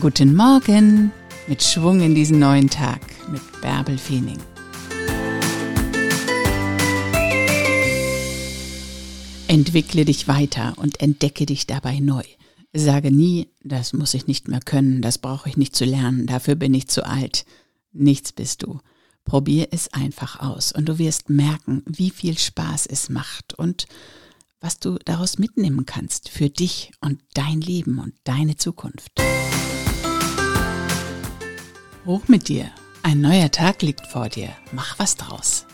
Guten Morgen mit Schwung in diesen neuen Tag mit Bärbel Feening. Entwickle dich weiter und entdecke dich dabei neu. Sage nie, das muss ich nicht mehr können, das brauche ich nicht zu lernen, dafür bin ich zu alt. Nichts bist du. Probier es einfach aus und du wirst merken, wie viel Spaß es macht und was du daraus mitnehmen kannst für dich und dein Leben und deine Zukunft. Hoch mit dir. Ein neuer Tag liegt vor dir. Mach was draus.